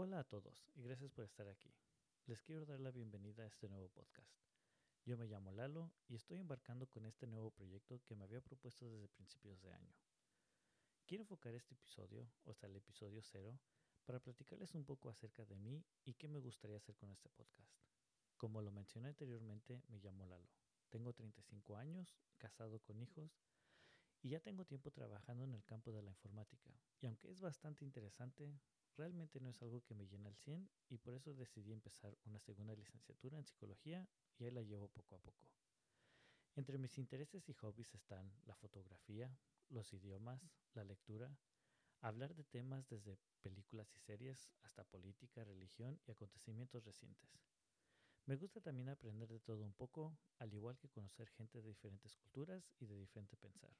Hola a todos y gracias por estar aquí. Les quiero dar la bienvenida a este nuevo podcast. Yo me llamo Lalo y estoy embarcando con este nuevo proyecto que me había propuesto desde principios de año. Quiero enfocar este episodio, o hasta el episodio cero, para platicarles un poco acerca de mí y qué me gustaría hacer con este podcast. Como lo mencioné anteriormente, me llamo Lalo. Tengo 35 años, casado con hijos y ya tengo tiempo trabajando en el campo de la informática. Y aunque es bastante interesante, realmente no es algo que me llena al 100 y por eso decidí empezar una segunda licenciatura en psicología y ahí la llevo poco a poco. Entre mis intereses y hobbies están la fotografía, los idiomas, la lectura, hablar de temas desde películas y series hasta política, religión y acontecimientos recientes. Me gusta también aprender de todo un poco, al igual que conocer gente de diferentes culturas y de diferente pensar.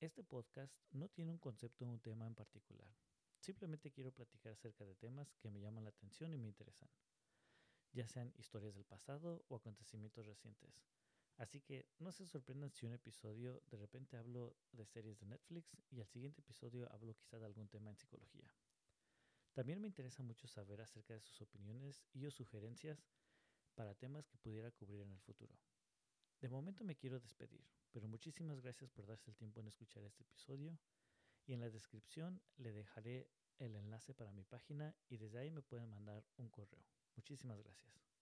Este podcast no tiene un concepto o un tema en particular, Simplemente quiero platicar acerca de temas que me llaman la atención y me interesan, ya sean historias del pasado o acontecimientos recientes. Así que no se sorprendan si un episodio de repente hablo de series de Netflix y al siguiente episodio hablo quizá de algún tema en psicología. También me interesa mucho saber acerca de sus opiniones y o sugerencias para temas que pudiera cubrir en el futuro. De momento me quiero despedir, pero muchísimas gracias por darse el tiempo en escuchar este episodio y en la descripción le dejaré el enlace para mi página y desde ahí me pueden mandar un correo. Muchísimas gracias.